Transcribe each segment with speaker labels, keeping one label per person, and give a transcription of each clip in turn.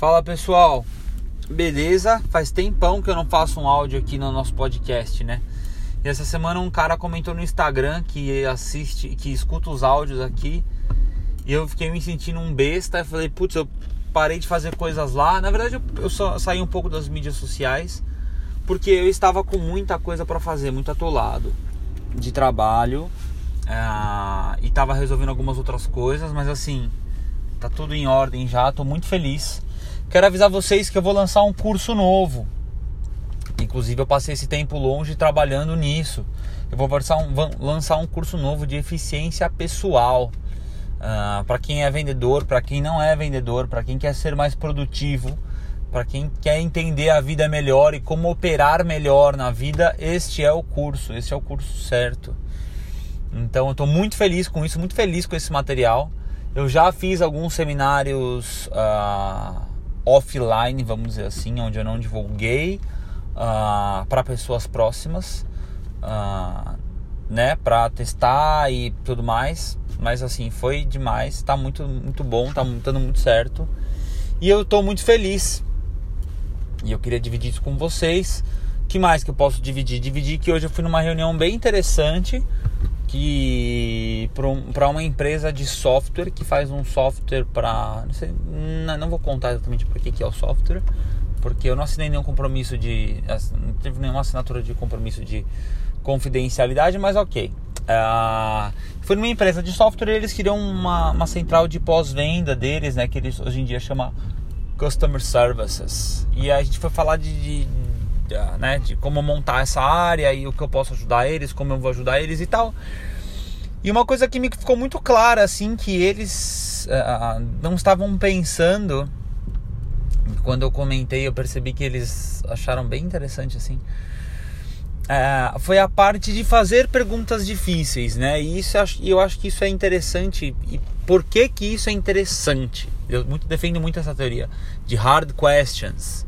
Speaker 1: Fala pessoal, beleza? Faz tempão que eu não faço um áudio aqui no nosso podcast, né? E essa semana um cara comentou no Instagram que assiste, que escuta os áudios aqui. E eu fiquei me sentindo um besta. Eu falei, putz, eu parei de fazer coisas lá. Na verdade, eu, eu só saí um pouco das mídias sociais porque eu estava com muita coisa para fazer, muito atolado de trabalho uh, e estava resolvendo algumas outras coisas, mas assim, tá tudo em ordem já, tô muito feliz. Quero avisar vocês que eu vou lançar um curso novo. Inclusive eu passei esse tempo longe trabalhando nisso. Eu vou lançar um, curso novo de eficiência pessoal. Uh, ah, para quem é vendedor, para quem não é vendedor, para quem quer ser mais produtivo, para quem quer entender a vida melhor e como operar melhor na vida, este é o curso, este é o curso certo. Então eu estou muito feliz com isso, muito feliz com esse material. Eu já fiz alguns seminários uh, offline, vamos dizer assim, onde eu não divulguei uh, ah, para pessoas próximas, uh, né, para testar e tudo mais. Mas assim, foi demais, tá muito, muito bom, tá dando muito certo. E eu estou muito feliz. E eu queria dividir isso com vocês. que mais que eu posso dividir? Dividir que hoje eu fui numa reunião bem interessante que para uma empresa de software que faz um software para não, não, não, vou contar exatamente por que, é o software porque eu não assinei nenhum compromisso de não teve nenhuma assinatura de compromisso de confidencialidade mas ok. Uh, foi numa empresa de software eles queriam uma, uma central de pós-venda deles né que eles hoje em dia chama customer services. E a gente foi falar de, de né, de como montar essa área e o que eu posso ajudar eles, como eu vou ajudar eles e tal. E uma coisa que me ficou muito clara, assim, que eles uh, não estavam pensando. Quando eu comentei, eu percebi que eles acharam bem interessante, assim. Uh, foi a parte de fazer perguntas difíceis, né? E isso eu acho que isso é interessante. E por que que isso é interessante? Eu muito, defendo muito essa teoria de hard questions.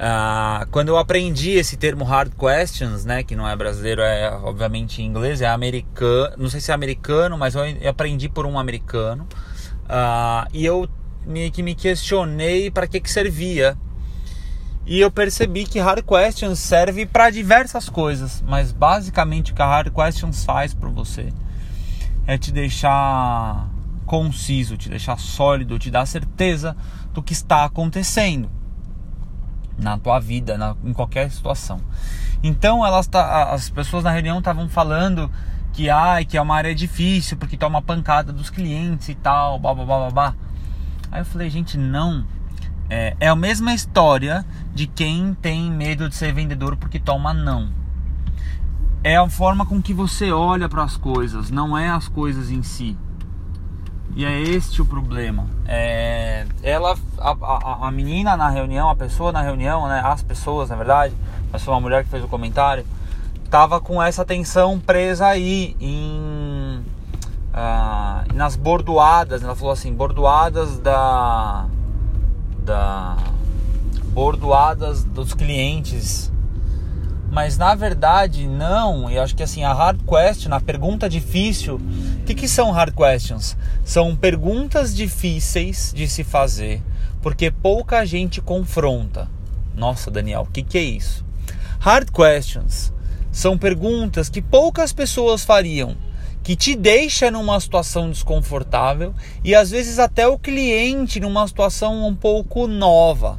Speaker 1: Uh, quando eu aprendi esse termo hard questions, né, que não é brasileiro, é obviamente em inglês, é americano, não sei se é americano, mas eu aprendi por um americano. Uh, e eu meio que me questionei para que que servia. E eu percebi que hard questions serve para diversas coisas, mas basicamente o que a hard questions faz para você é te deixar conciso, te deixar sólido, te dar certeza do que está acontecendo na tua vida, na, em qualquer situação. Então elas tá, as pessoas na reunião estavam falando que ai, que é uma área difícil porque toma pancada dos clientes e tal, blá blá blá blá. Aí eu falei, gente, não. É, é a mesma história de quem tem medo de ser vendedor porque toma não. É a forma com que você olha para as coisas, não é as coisas em si. E é este o problema. É, ela, a, a, a, menina na reunião, a pessoa na reunião, né, as pessoas na verdade, mas foi uma mulher que fez o comentário, tava com essa tensão presa aí em ah, nas bordoadas. Ela falou assim, bordoadas da da bordoadas dos clientes mas na verdade não. Eu acho que assim a hard question, a pergunta difícil, o que, que são hard questions? São perguntas difíceis de se fazer porque pouca gente confronta. Nossa, Daniel, o que, que é isso? Hard questions são perguntas que poucas pessoas fariam, que te deixa numa situação desconfortável e às vezes até o cliente numa situação um pouco nova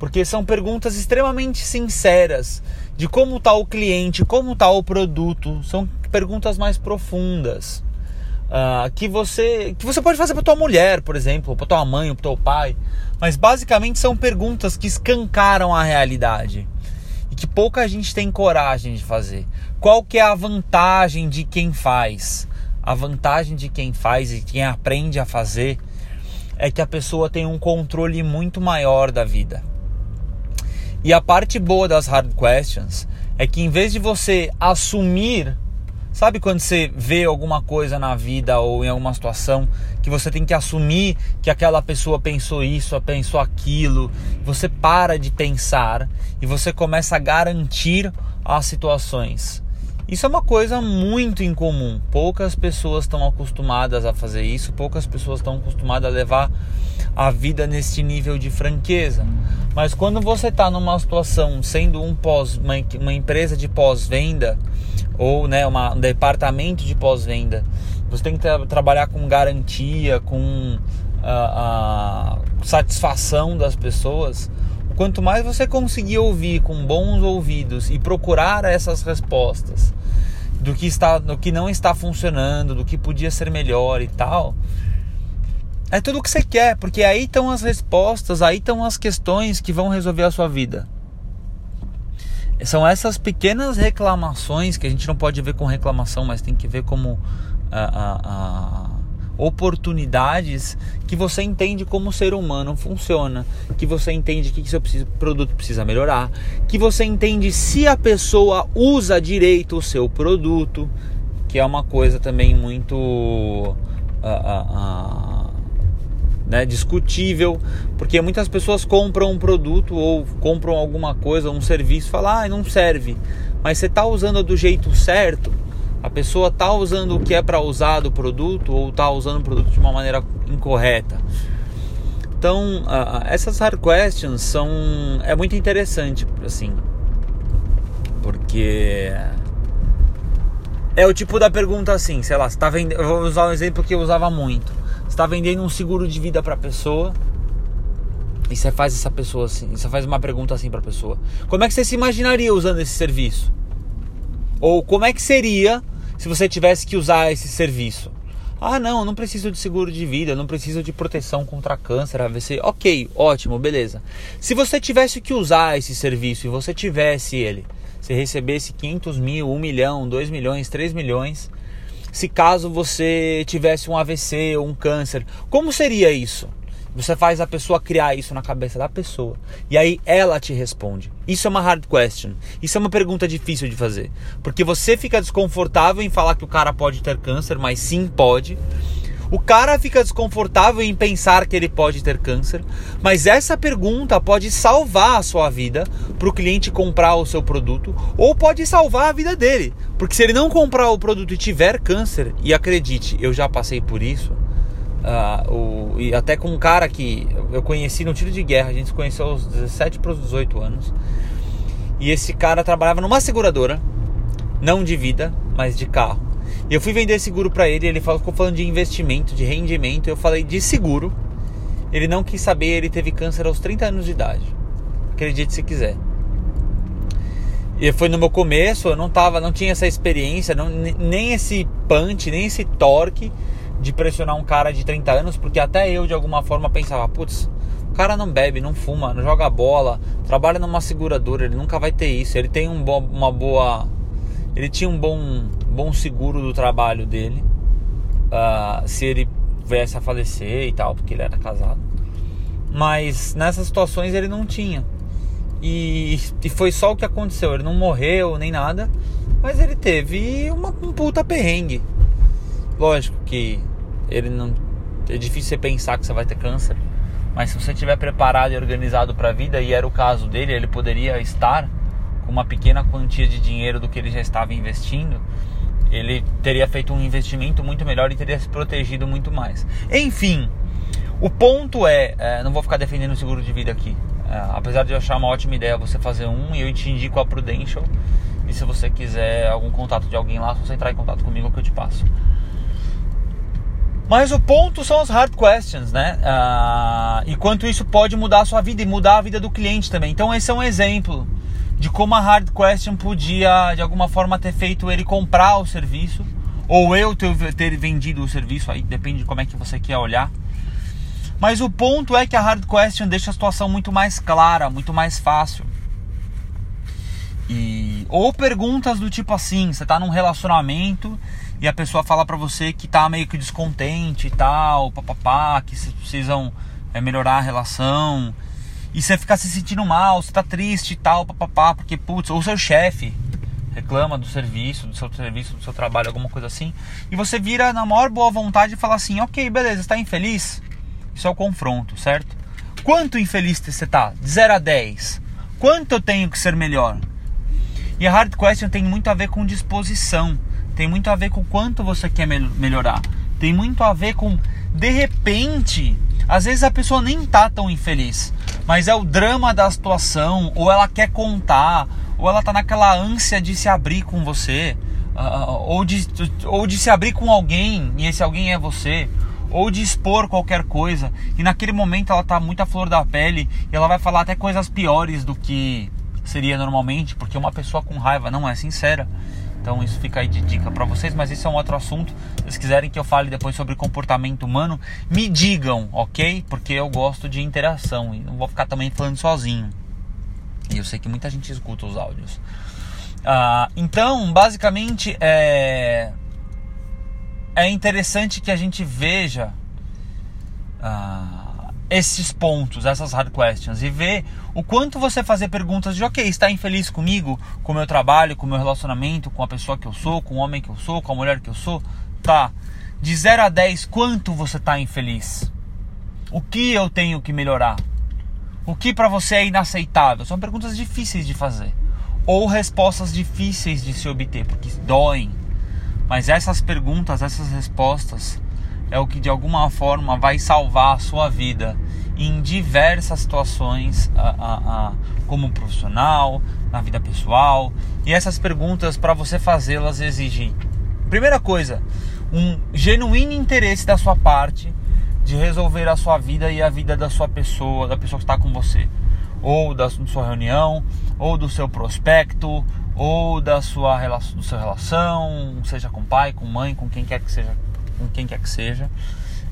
Speaker 1: porque são perguntas extremamente sinceras de como está o cliente, como está o produto, são perguntas mais profundas. Uh, que você que você pode fazer para tua mulher, por exemplo, para tua mãe, para teu pai, mas basicamente são perguntas que escancaram a realidade e que pouca gente tem coragem de fazer. Qual que é a vantagem de quem faz? A vantagem de quem faz e quem aprende a fazer é que a pessoa tem um controle muito maior da vida. E a parte boa das hard questions é que em vez de você assumir, sabe quando você vê alguma coisa na vida ou em alguma situação que você tem que assumir que aquela pessoa pensou isso, pensou aquilo, você para de pensar e você começa a garantir as situações. Isso é uma coisa muito incomum. Poucas pessoas estão acostumadas a fazer isso, poucas pessoas estão acostumadas a levar a vida nesse nível de franqueza. Mas quando você está numa situação sendo um pós, uma, uma empresa de pós-venda ou né, uma, um departamento de pós-venda, você tem que tra trabalhar com garantia, com a, a satisfação das pessoas. Quanto mais você conseguir ouvir com bons ouvidos e procurar essas respostas do que está, do que não está funcionando, do que podia ser melhor e tal, é tudo o que você quer, porque aí estão as respostas, aí estão as questões que vão resolver a sua vida. São essas pequenas reclamações que a gente não pode ver com reclamação, mas tem que ver como a, a, a oportunidades que você entende como o ser humano funciona, que você entende que seu produto precisa melhorar, que você entende se a pessoa usa direito o seu produto, que é uma coisa também muito. Né, discutível, porque muitas pessoas compram um produto ou compram alguma coisa, um serviço, e falam, ah, não serve, mas você está usando do jeito certo, a pessoa está usando o que é para usar do produto ou está usando o produto de uma maneira incorreta. Então, uh, essas hard questions são é muito interessante, assim, porque é o tipo da pergunta assim, sei lá, você tá vendendo, eu vou usar um exemplo que eu usava muito está vendendo um seguro de vida para a pessoa e você faz essa pessoa assim, você faz uma pergunta assim para a pessoa: como é que você se imaginaria usando esse serviço? Ou como é que seria se você tivesse que usar esse serviço? Ah, não, não preciso de seguro de vida, não preciso de proteção contra câncer, AVC. Ok, ótimo, beleza. Se você tivesse que usar esse serviço e você tivesse ele, você recebesse 500 mil, 1 milhão, 2 milhões, 3 milhões, se caso você tivesse um AVC ou um câncer. Como seria isso? Você faz a pessoa criar isso na cabeça da pessoa. E aí ela te responde. Isso é uma hard question. Isso é uma pergunta difícil de fazer. Porque você fica desconfortável em falar que o cara pode ter câncer, mas sim pode. O cara fica desconfortável em pensar que ele pode ter câncer, mas essa pergunta pode salvar a sua vida para o cliente comprar o seu produto ou pode salvar a vida dele, porque se ele não comprar o produto e tiver câncer, e acredite, eu já passei por isso, uh, o, e até com um cara que eu conheci no tiro de guerra, a gente se conheceu aos 17 para os 18 anos, e esse cara trabalhava numa seguradora, não de vida, mas de carro. E eu fui vender seguro para ele, ele falou, ficou falando de investimento, de rendimento, eu falei de seguro. Ele não quis saber, ele teve câncer aos 30 anos de idade. Acredite se quiser. E foi no meu começo, eu não tava, não tinha essa experiência, não, nem esse punch, nem esse torque de pressionar um cara de 30 anos, porque até eu de alguma forma pensava, putz, o cara não bebe, não fuma, não joga bola, trabalha numa seguradora, ele nunca vai ter isso. Ele tem um bo uma boa ele tinha um bom, bom seguro do trabalho dele. Uh, se ele viesse a falecer e tal, porque ele era casado. Mas nessas situações ele não tinha. E, e foi só o que aconteceu. Ele não morreu nem nada, mas ele teve uma, um puta perrengue. Lógico que ele não. É difícil você pensar que você vai ter câncer. Mas se você estiver preparado e organizado para a vida, e era o caso dele, ele poderia estar uma pequena quantia de dinheiro do que ele já estava investindo, ele teria feito um investimento muito melhor e teria se protegido muito mais. Enfim, o ponto é, é não vou ficar defendendo o seguro de vida aqui. É, apesar de eu achar uma ótima ideia você fazer um, e eu te indico a Prudential. E se você quiser algum contato de alguém lá, você entrar em contato comigo, que eu te passo. Mas o ponto são as hard questions, né? Ah, e quanto isso pode mudar a sua vida e mudar a vida do cliente também. Então esse é um exemplo de como a hard question podia de alguma forma ter feito ele comprar o serviço ou eu ter, ter vendido o serviço, aí depende de como é que você quer olhar. Mas o ponto é que a hard question deixa a situação muito mais clara, muito mais fácil. E ou perguntas do tipo assim, você tá num relacionamento e a pessoa fala para você que tá meio que descontente e tal, papapá, que vocês precisam é, melhorar a relação e você ficar se sentindo mal, você tá triste e tal, papapá, porque putz, ou seu chefe reclama do serviço, do seu serviço, do seu trabalho, alguma coisa assim, e você vira na maior boa vontade e fala assim: ok, beleza, está infeliz? Isso é o confronto, certo? Quanto infeliz você tá? De 0 a 10. Quanto eu tenho que ser melhor? E a hard question tem muito a ver com disposição, tem muito a ver com quanto você quer melhorar, tem muito a ver com de repente Às vezes a pessoa nem tá tão infeliz, mas é o drama da situação, ou ela quer contar, ou ela tá naquela ânsia de se abrir com você, uh, ou, de, ou de se abrir com alguém, e esse alguém é você, ou de expor qualquer coisa, e naquele momento ela tá muito à flor da pele, e ela vai falar até coisas piores do que seria normalmente, porque uma pessoa com raiva não é sincera. Então isso fica aí de dica para vocês, mas isso é um outro assunto. Se vocês quiserem que eu fale depois sobre comportamento humano, me digam, ok? Porque eu gosto de interação e não vou ficar também falando sozinho. E eu sei que muita gente escuta os áudios. Ah, então, basicamente, é, é interessante que a gente veja. Ah, esses pontos, essas hard questions e ver o quanto você fazer perguntas de ok, está infeliz comigo, com o meu trabalho, com o meu relacionamento, com a pessoa que eu sou, com o homem que eu sou, com a mulher que eu sou, tá? De 0 a 10, quanto você está infeliz? O que eu tenho que melhorar? O que para você é inaceitável? São perguntas difíceis de fazer ou respostas difíceis de se obter, porque doem. Mas essas perguntas, essas respostas é o que de alguma forma vai salvar a sua vida em diversas situações, a, a, a, como profissional, na vida pessoal. E essas perguntas, para você fazê-las, exigem, primeira coisa, um genuíno interesse da sua parte de resolver a sua vida e a vida da sua pessoa, da pessoa que está com você, ou da sua reunião, ou do seu prospecto, ou da sua relação, relação, seja com pai, com mãe, com quem quer que seja com quem quer que seja.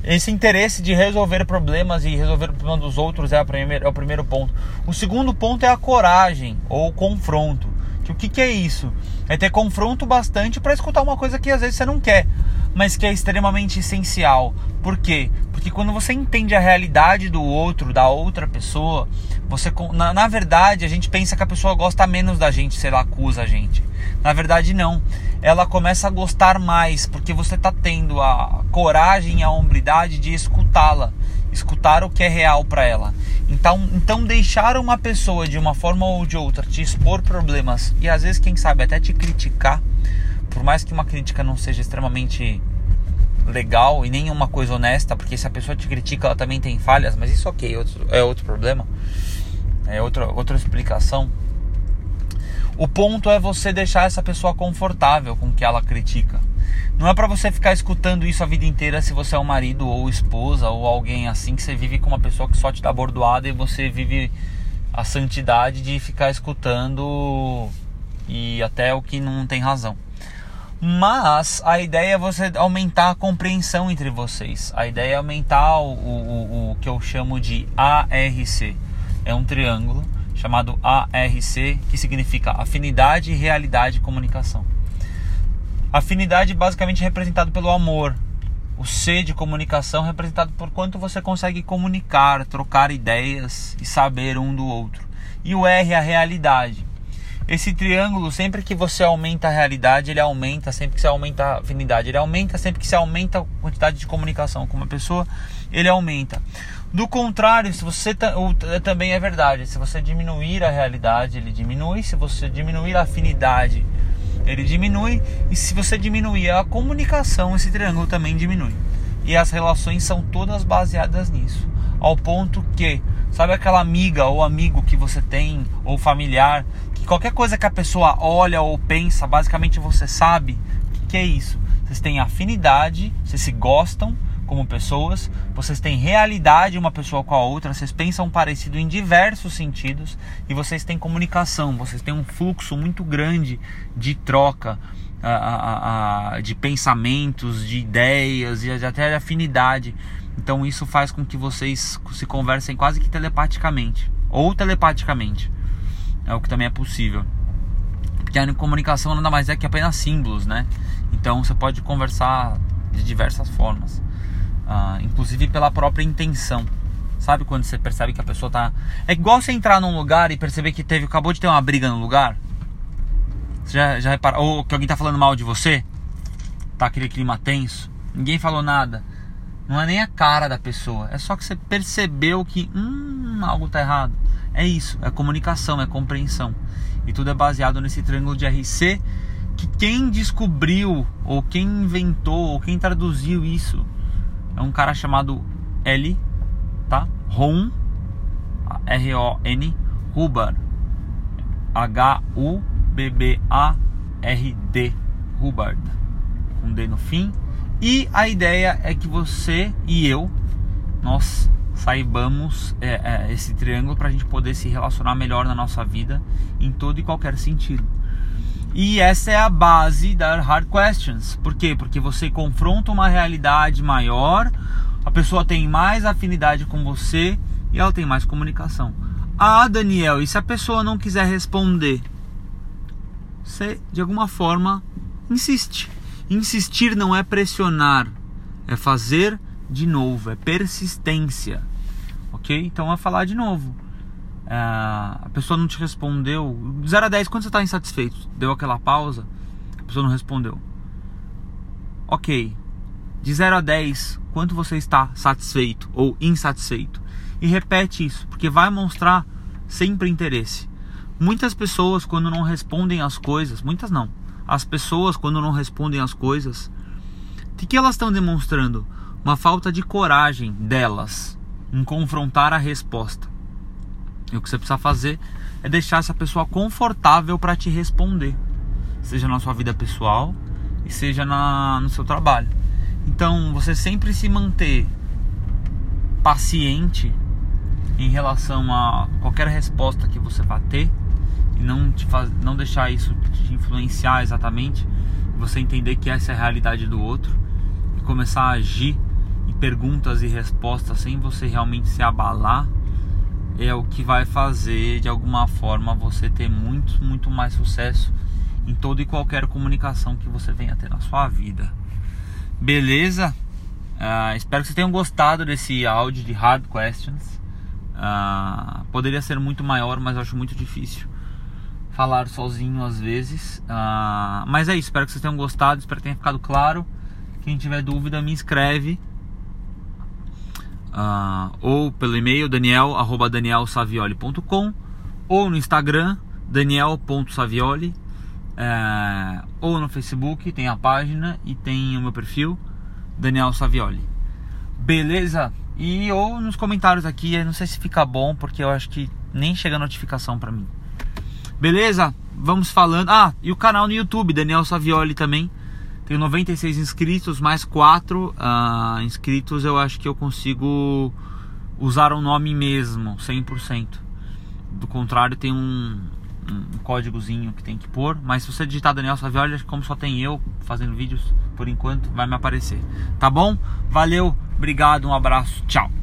Speaker 1: Esse interesse de resolver problemas e resolver o problema dos outros é, primeira, é o primeiro ponto. O segundo ponto é a coragem ou confronto. Que o que, que é isso? É ter confronto bastante para escutar uma coisa que às vezes você não quer, mas que é extremamente essencial. Por quê? Porque quando você entende a realidade do outro, da outra pessoa, você na, na verdade a gente pensa que a pessoa gosta menos da gente se ela acusa a gente. Na verdade não ela começa a gostar mais, porque você está tendo a coragem e a hombridade de escutá-la, escutar o que é real para ela. Então, então deixar uma pessoa de uma forma ou de outra te expor problemas e às vezes quem sabe até te criticar, por mais que uma crítica não seja extremamente legal e nem uma coisa honesta, porque se a pessoa te critica, ela também tem falhas, mas isso ok, outro, é outro problema, é outra, outra explicação. O ponto é você deixar essa pessoa confortável com o que ela critica. Não é para você ficar escutando isso a vida inteira se você é um marido ou esposa ou alguém assim que você vive com uma pessoa que só te dá bordoada e você vive a santidade de ficar escutando e até o que não tem razão. Mas a ideia é você aumentar a compreensão entre vocês. A ideia é aumentar o, o, o que eu chamo de ARC. É um triângulo chamado ARC, que significa Afinidade, Realidade e Comunicação. Afinidade basicamente é representado pelo amor. O C de comunicação representado por quanto você consegue comunicar, trocar ideias e saber um do outro. E o R é a realidade. Esse triângulo, sempre que você aumenta a realidade, ele aumenta sempre que você aumenta a afinidade. Ele aumenta sempre que você aumenta a quantidade de comunicação com uma pessoa, ele aumenta. Do contrário, se você também é verdade, se você diminuir a realidade, ele diminui, se você diminuir a afinidade, ele diminui, e se você diminuir a comunicação, esse triângulo também diminui. E as relações são todas baseadas nisso, ao ponto que, sabe aquela amiga ou amigo que você tem ou familiar, que qualquer coisa que a pessoa olha ou pensa, basicamente você sabe o que, que é isso. Vocês têm afinidade, vocês se gostam, como pessoas, vocês têm realidade uma pessoa com a outra, vocês pensam parecido em diversos sentidos e vocês têm comunicação, vocês têm um fluxo muito grande de troca, de pensamentos, de ideias e até de afinidade. Então isso faz com que vocês se conversem quase que telepaticamente ou telepaticamente. É o que também é possível. Porque a comunicação nada mais é que apenas símbolos, né? Então você pode conversar de diversas formas ah, inclusive pela própria intenção. Sabe quando você percebe que a pessoa tá. É igual você entrar num lugar e perceber que teve, acabou de ter uma briga no lugar. Você já, já reparou? Ou que alguém tá falando mal de você? Tá aquele clima tenso. Ninguém falou nada. Não é nem a cara da pessoa. É só que você percebeu que hum, algo tá errado. É isso. É comunicação, é compreensão. E tudo é baseado nesse triângulo de RC que quem descobriu, ou quem inventou, ou quem traduziu isso é um cara chamado L. Ron, R-O-N, Hubbard, H-U-B-B-A-R-D, Hubbard, com D no fim. E a ideia é que você e eu, nós saibamos é, é, esse triângulo para a gente poder se relacionar melhor na nossa vida em todo e qualquer sentido. E essa é a base da Hard Questions. Por quê? Porque você confronta uma realidade maior, a pessoa tem mais afinidade com você e ela tem mais comunicação. Ah, Daniel, e se a pessoa não quiser responder? Você, de alguma forma, insiste. Insistir não é pressionar, é fazer de novo, é persistência. Ok? Então é falar de novo. É, a pessoa não te respondeu. 0 a 10, quando você está insatisfeito? Deu aquela pausa, a pessoa não respondeu. Ok. De 0 a 10, quanto você está satisfeito ou insatisfeito? E repete isso, porque vai mostrar sempre interesse. Muitas pessoas, quando não respondem as coisas, muitas não, as pessoas, quando não respondem as coisas, o que elas estão demonstrando? Uma falta de coragem delas em confrontar a resposta. E o que você precisa fazer é deixar essa pessoa confortável para te responder, seja na sua vida pessoal e seja na, no seu trabalho. Então, você sempre se manter paciente em relação a qualquer resposta que você vá ter e não te faz, não deixar isso te influenciar exatamente, você entender que essa é a realidade do outro e começar a agir perguntas e respostas sem você realmente se abalar é o que vai fazer de alguma forma você ter muito, muito mais sucesso em toda e qualquer comunicação que você venha ter na sua vida. Beleza? Uh, espero que vocês tenham gostado desse áudio de Hard Questions. Uh, poderia ser muito maior, mas eu acho muito difícil falar sozinho às vezes. Uh, mas é isso, espero que vocês tenham gostado, espero que tenha ficado claro. Quem tiver dúvida, me escreve uh, ou pelo e-mail daniel@danielsavioli.com ou no Instagram daniel.savioli uh, ou no Facebook tem a página e tem o meu perfil Daniel Savioli. Beleza? E ou nos comentários aqui, eu não sei se fica bom porque eu acho que nem chega notificação para mim. Beleza? Vamos falando. Ah, e o canal no YouTube, Daniel Savioli também. Tenho 96 inscritos, mais 4 uh, ah, inscritos. Eu acho que eu consigo usar o nome mesmo, 100%. Do contrário, tem um, um códigozinho que tem que pôr. Mas se você digitar Daniel Savioli, como só tem eu fazendo vídeos, por enquanto vai me aparecer. Tá bom? Valeu, obrigado, um abraço, tchau.